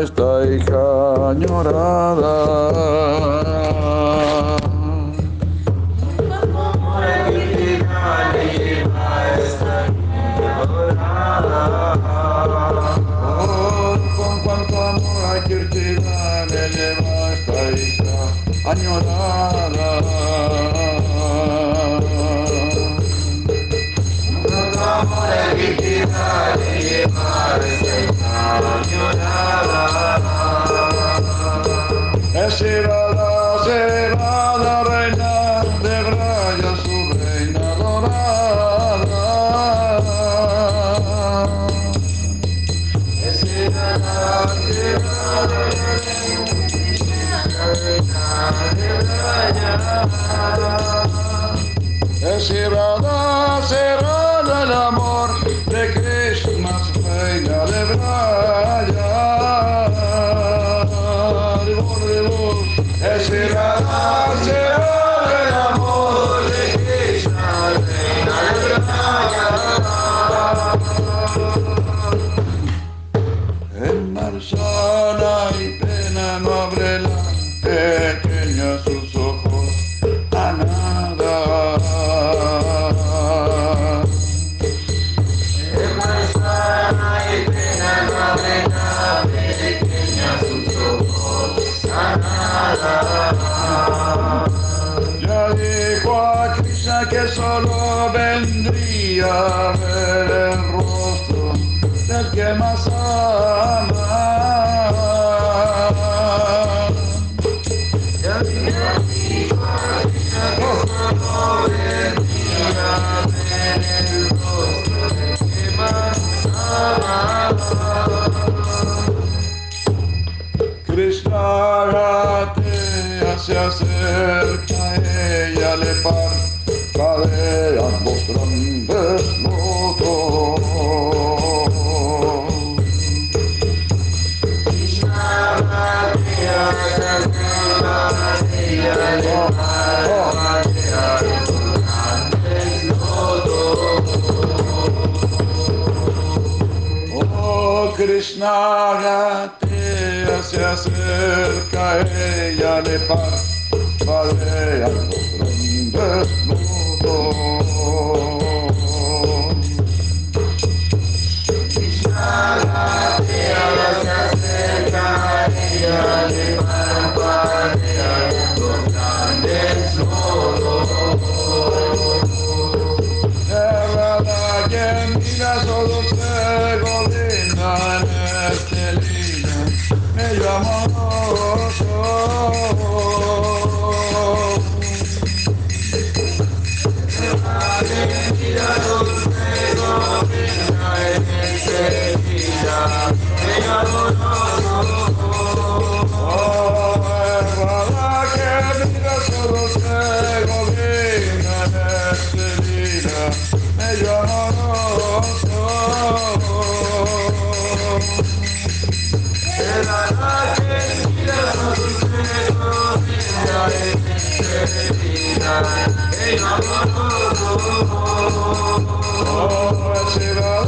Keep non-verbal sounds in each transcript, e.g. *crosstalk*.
esta cañorada Shivada, Shivada, reina de Braya, su reina dorada. Es Shivada, Shivada, reina de Braya, Shivada, Shivada, Krishnagate se acerca, ella le parpadea. Shiva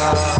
Yeah.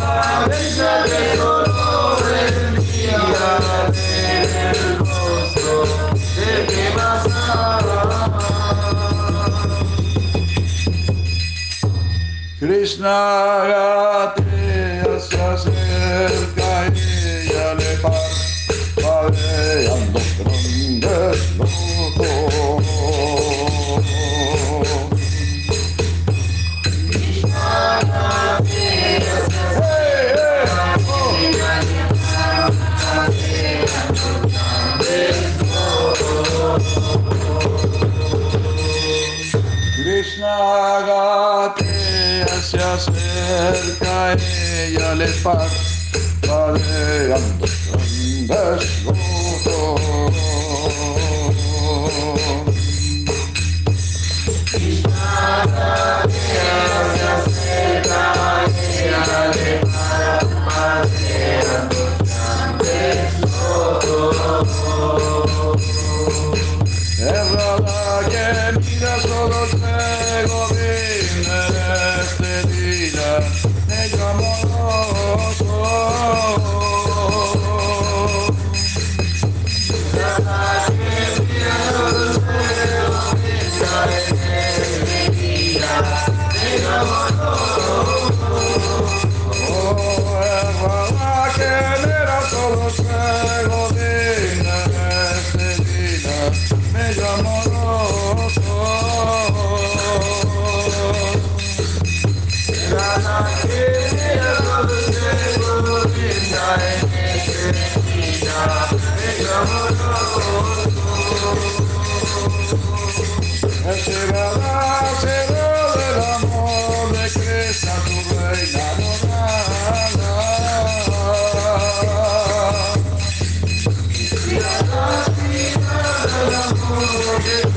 Abella de colores, mírate el rostro de que más Krishna Gatreya se acerca y ella le parpadean los grandes les pas. Hare Ram.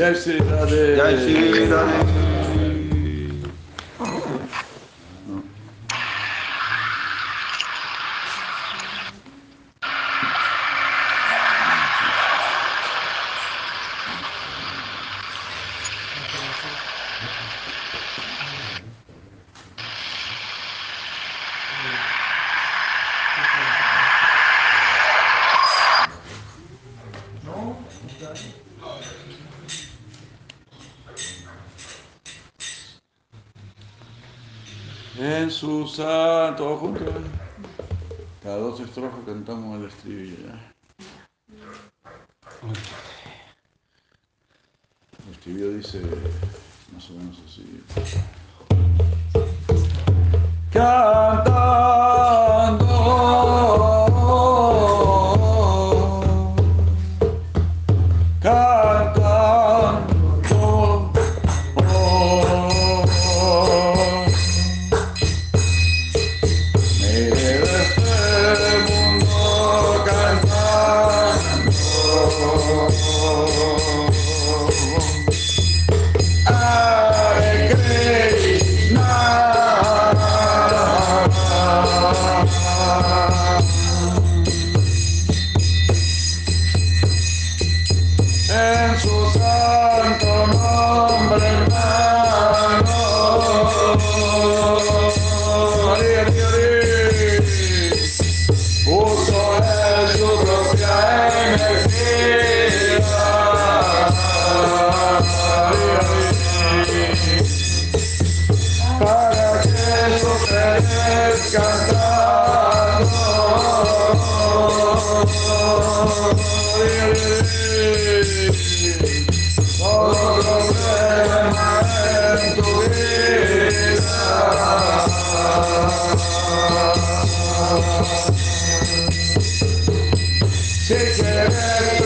Jai श्री राधे Jai श्री Radhe empezar todos juntos. Cada dos estrofas cantamos el estribillo. El estribillo dice más o menos así. Yeah.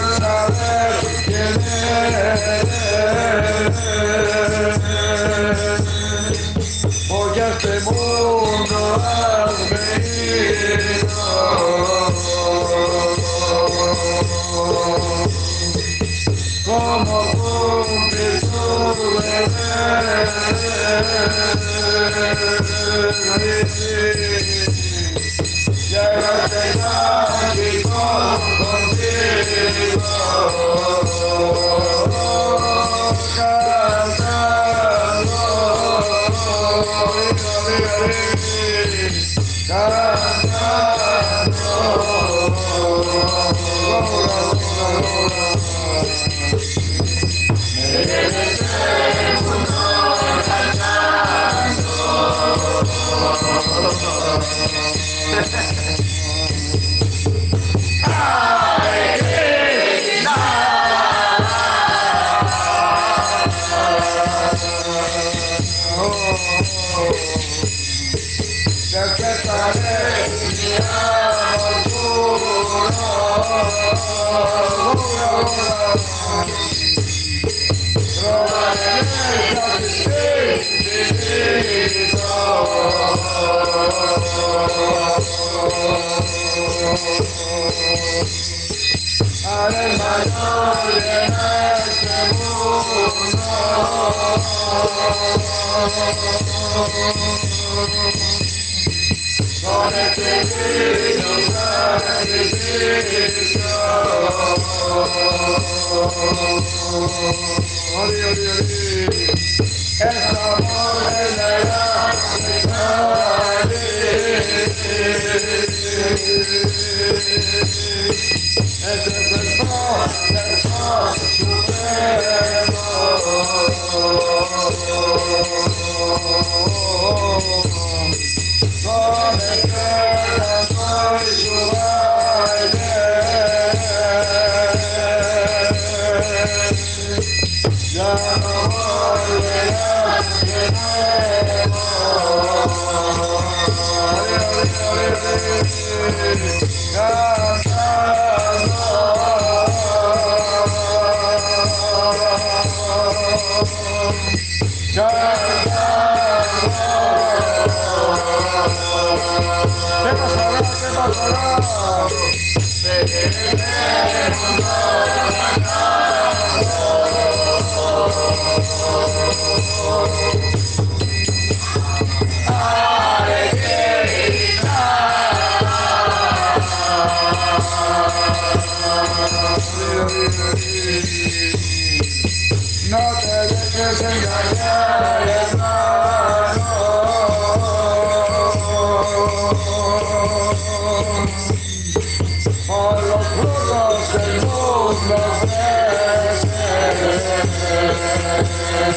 Hare Hare Hare that's all, that's all,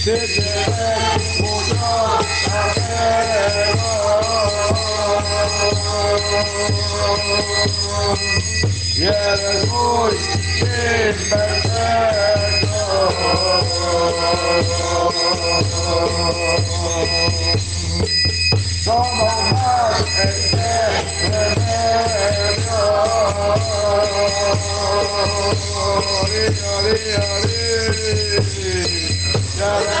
Hare Hare Hare Oh,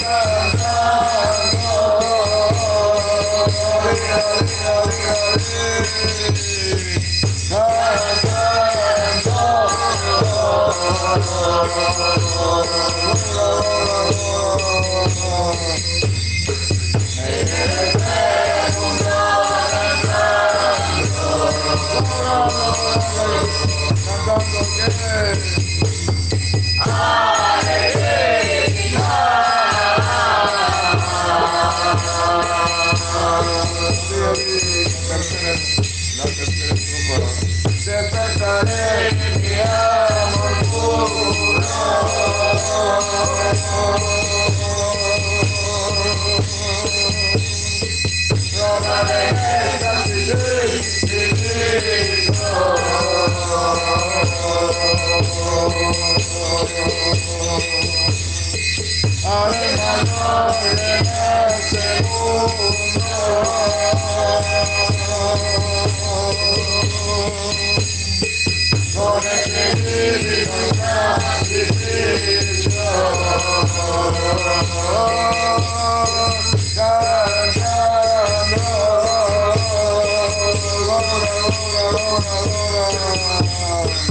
Oh, Oh,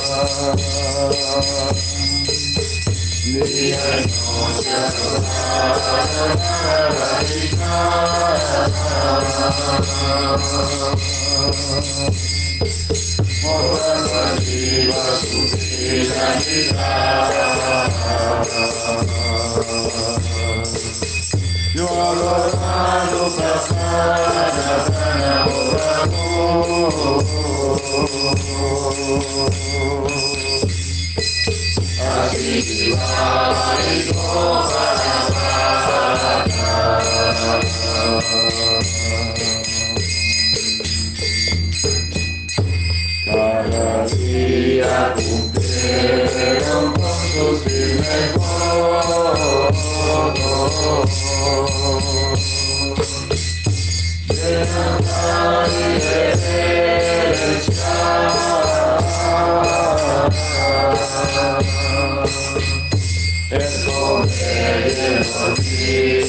Oh, Cada dia cumprieron con sus primeros De andar y de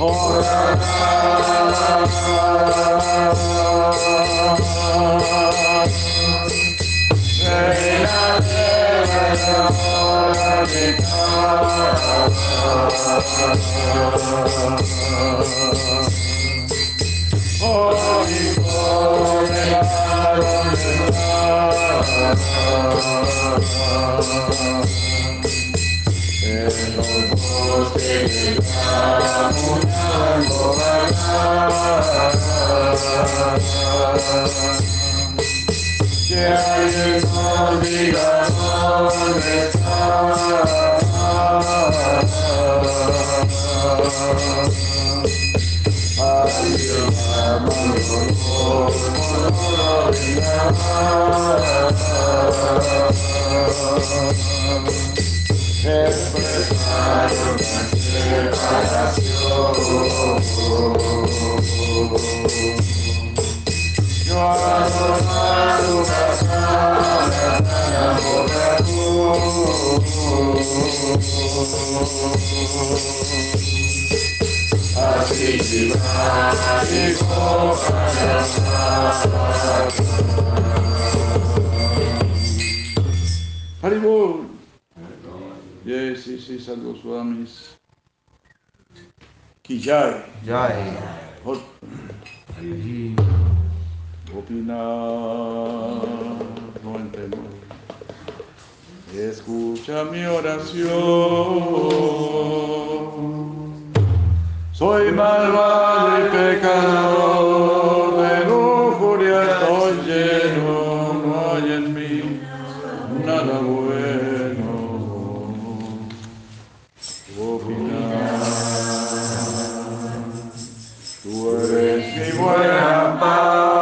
Oh, Yeah, you're gonna be the one that's Everybody. Haribol. Yes, yes, yes, Sadhu Swamis. Ki jai. Jai. Hot. Opina 99. Escucha mi oración. Soy malvado y pecador, de lujuria estoy lleno, no hay en mí nada bueno. Opinar. Tú eres mi buen amparo,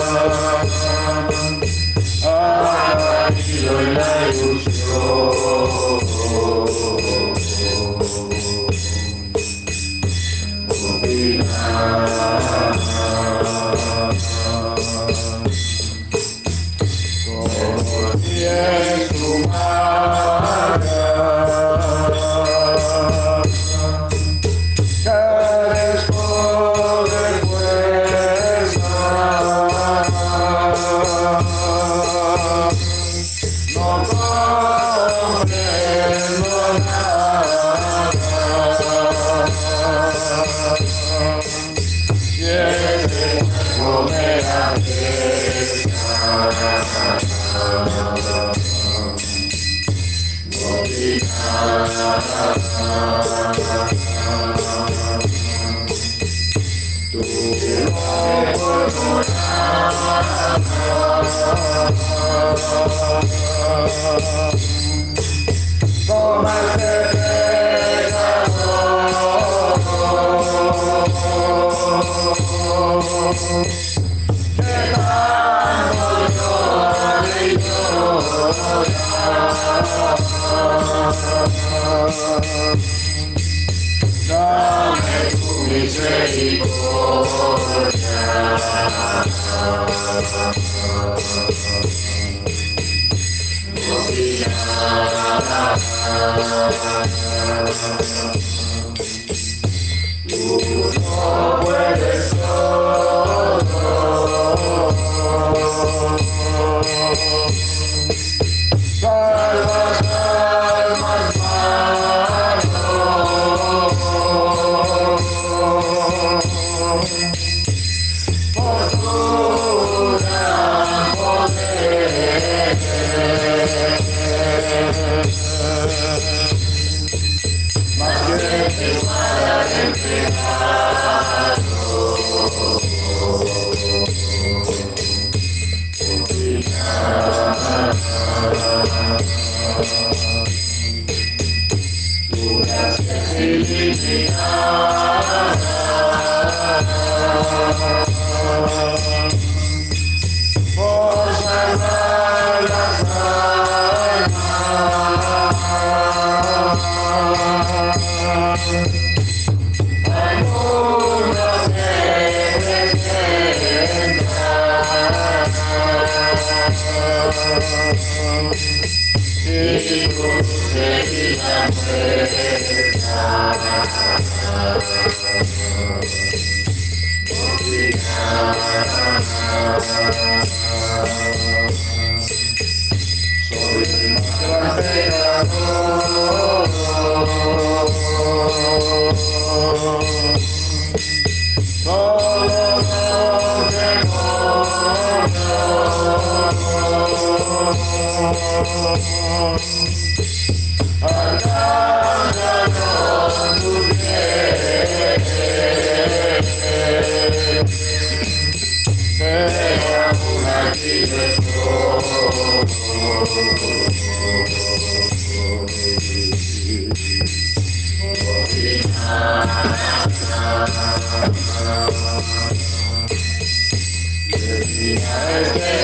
Aleluia. Thank you.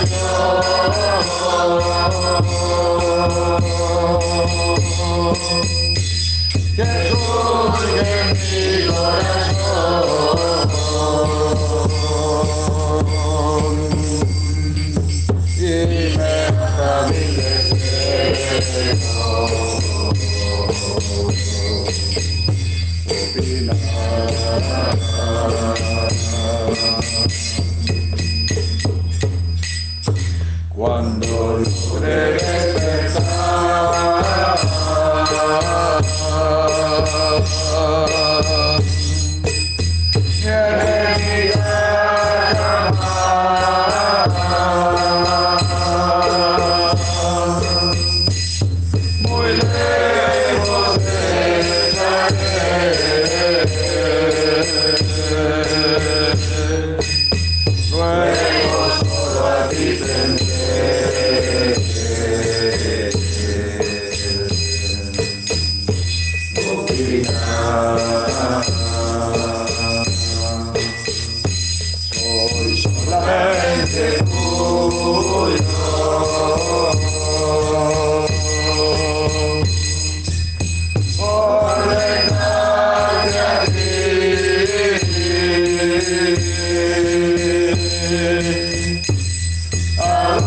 Get on, get me,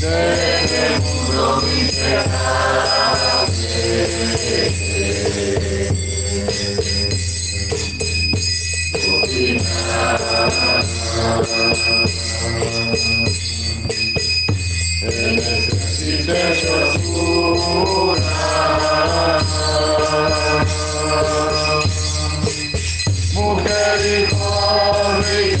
Seguro miserabile, en el silencio oscura, mujer y joven.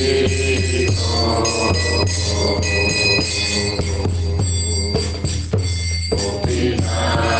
Be nice.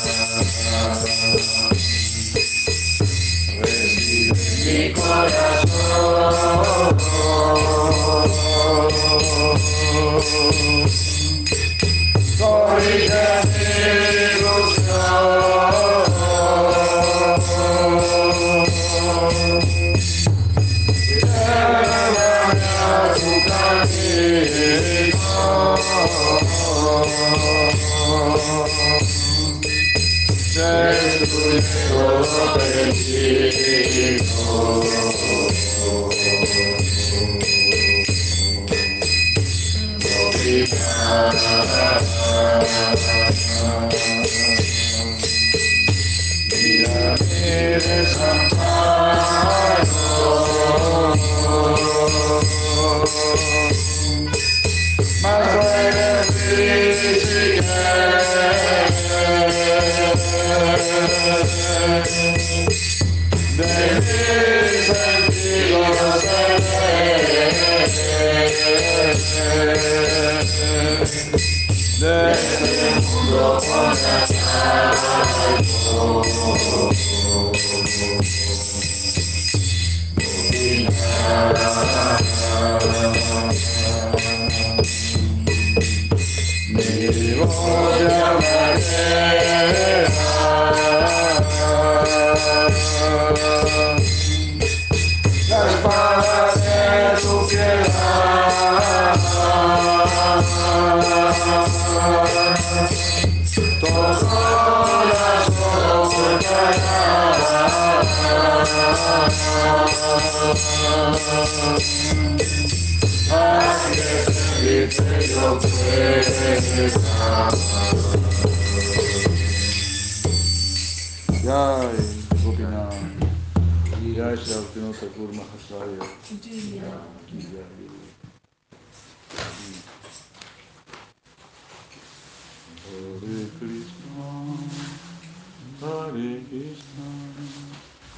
Glory to the Lord. Oh Yeah. Jai, Gopinath. Jai Shakti Thakur Mahasaya. Jai. Hare Krishna, Hare Krishna,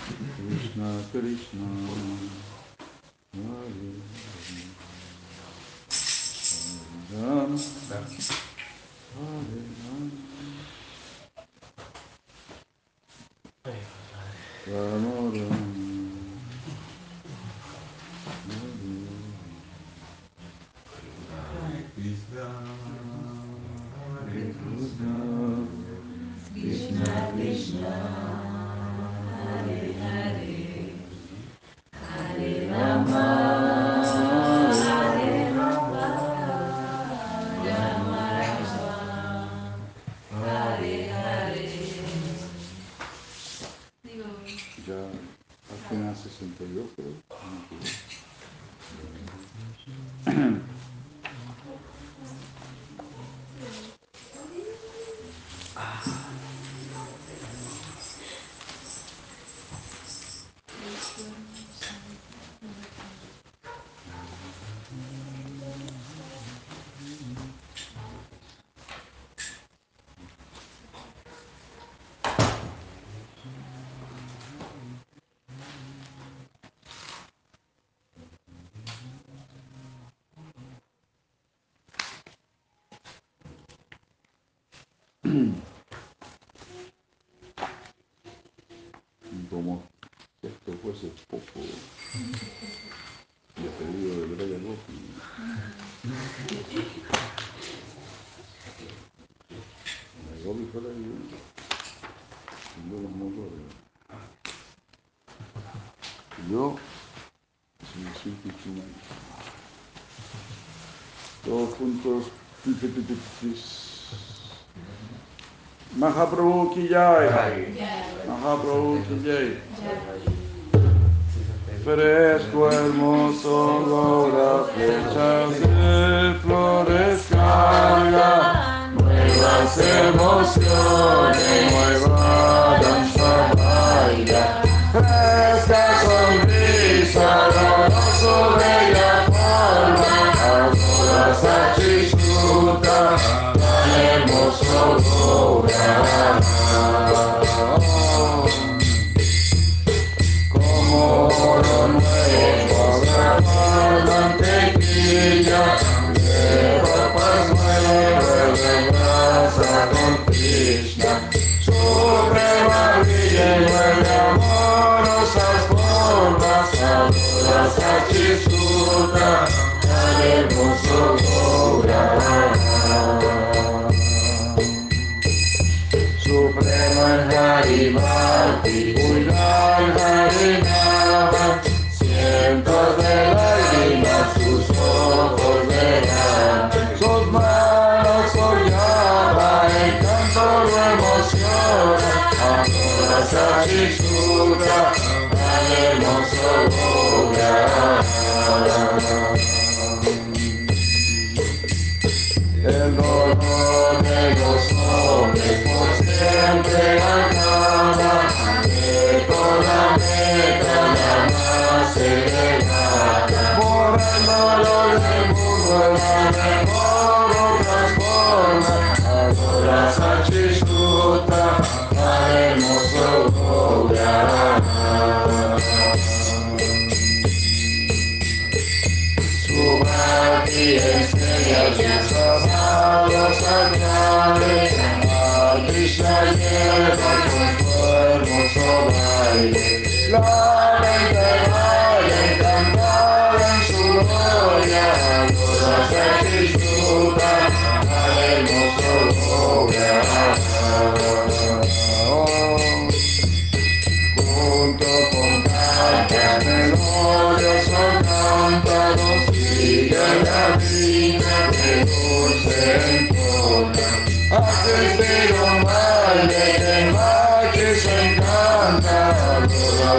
Кришна, Кришна, Харе Рам, Харе Рам. Krishna, Krishna. Krishna Krishna, Como esto fuese poco el pedido de Brian Gopi. La Gopi fue la que yo los motores. Yo si soy un pichumán. Todos juntos, Mahaprabhu ki jai. Mahaprabhu ki jai. Fresco, hermoso, Gaura, flechas de flores, carga, nuevas emociones, nuevas. casa escura, a emoção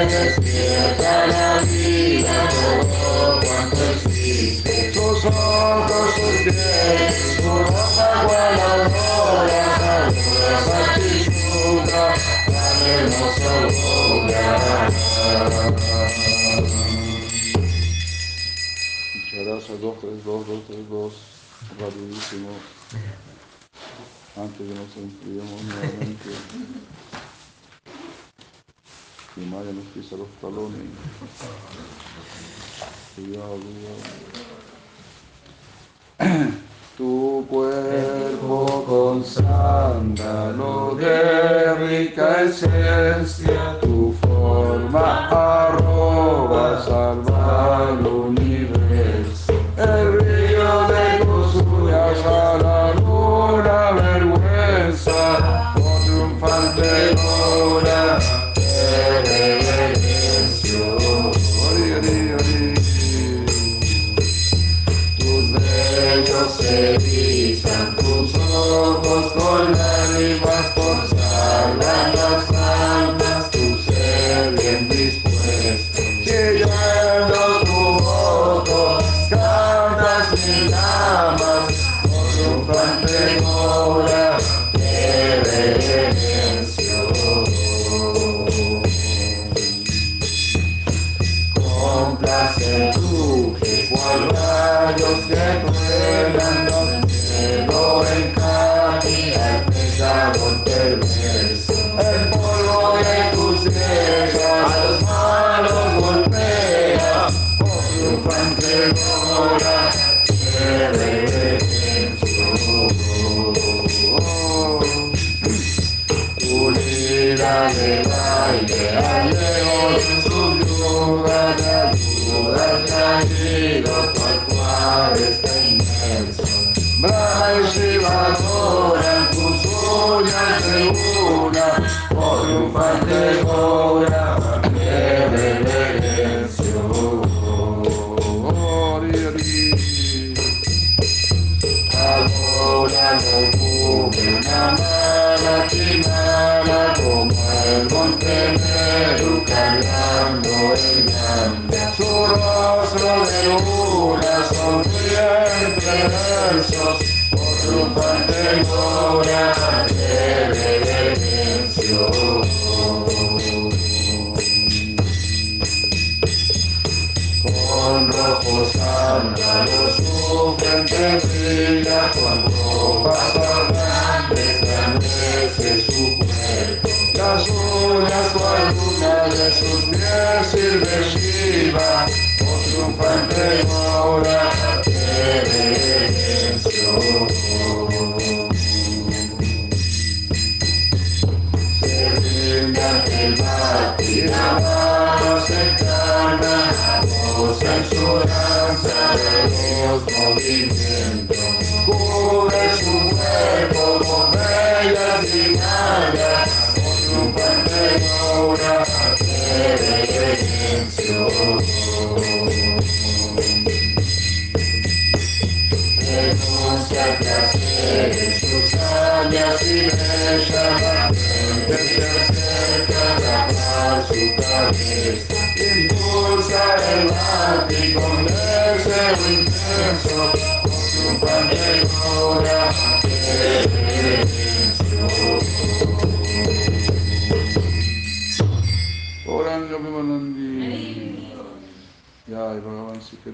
despierta la vida todo cuanto existe. Tus ojos celestes, tu ropa huele a aurora, saludas a Chichuca, tan hermosa Muchas gracias, 232, 232, rapidísimo. Antes que nos enfriemos nuevamente. Mi madre nos pisa los talones. Cuidado, cuidado. *clears throat* Tu cuerpo con sándalo de rica esencia, tu forma arroba, salvalo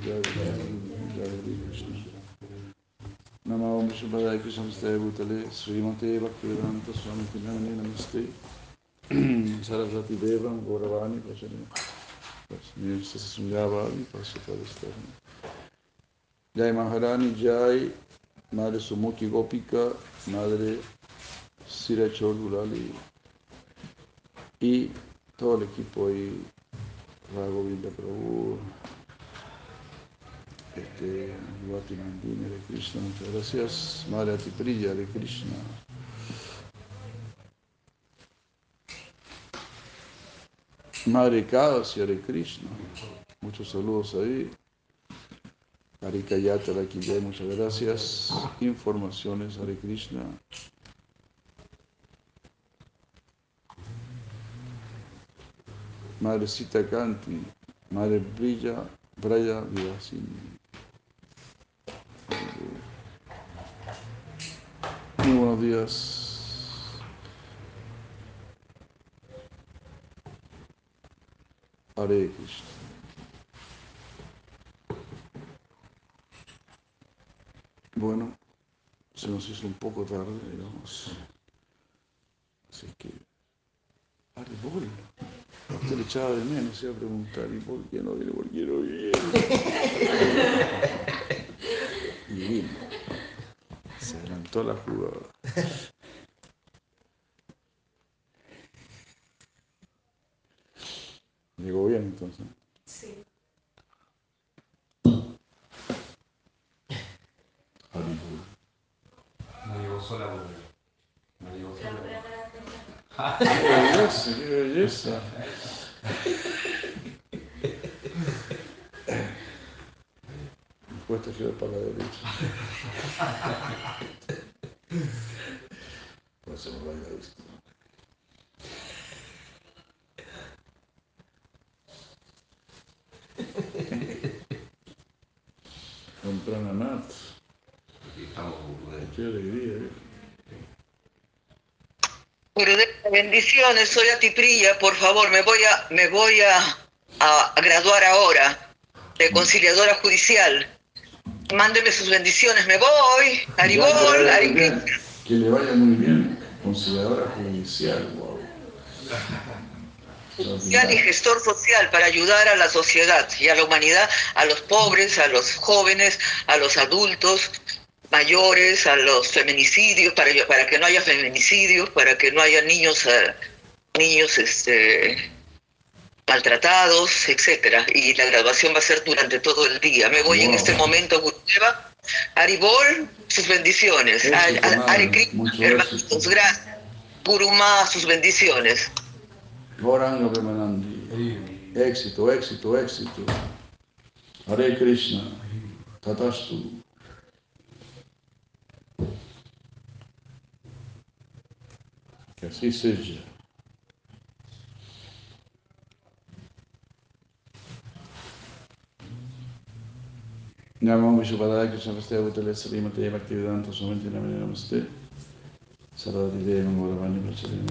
jai, jai Krishna. Namo Om Shubhadaya Krishna Staya Bhutale, Srimate Bhaktivedanta Swami Tinamani Namaste, *clears throat* Sarasvati Devam, Gauravani, Prasani, Prasani, Sasunyavadi, Prasatari Stahani. Jai Maharani, Jai, Madre Sumuki Gopika, Madre Sira Cholulali y todo el equipo ahí Govinda Prabhu, este, Vati Nandini de Krishna, muchas gracias. Madre Atipriya de Krishna. Madre Kadasya de Krishna, muchos saludos ahí. Harikayata de muchas gracias. Informaciones Hare Krishna. Madrecita Kanti, Madre Brilla, Braya Vivasini. Muy buenos días. Hare Krishna. Bueno, se nos hizo un poco tarde, digamos. Así que, Hare Usted le echaba de menos, se iba a preguntar, ¿y por qué no viene? ¿Por qué no viene? Y vino. Se adelantó la jugada. Llegó bien entonces. Sí. Haribol. No digo sola. No digo. ¡Qué belleza, qué belleza! Después te giras para la derecha. Pues se me vaya esto. Con Prananat. Qué alegría, ¿eh? Bendiciones, soy Atiprilla, por favor, me voy a, me voy a, a- graduar ahora de conciliadora judicial. Mándeme sus bendiciones, me voy. Haribol, Ya, que le vaya muy bien. Conciliadora judicial, wow. *laughs* social y gestor social para ayudar a la sociedad y a la humanidad, a los pobres, a los jóvenes, a los adultos mayores, a los feminicidios, para, para que no haya feminicidios, para que no haya niños, eh, niños este, maltratados, etcétera. Y la graduación va a ser durante todo el día. Me voy en este momento, Gurudeva. Haribol, sus bendiciones. Krishna, Mucho hermanitos, gracias. Gurumá, sus bendiciones. Éxito, éxito, éxito. Hare Krishna. Tatastu. Que así seja. Namo Vishwapadaya Krishna Vastaya Bhutale Srimate Bhaktivedanta Swamiti Namane Namaste Sarvati Devam Gauravani Pracharani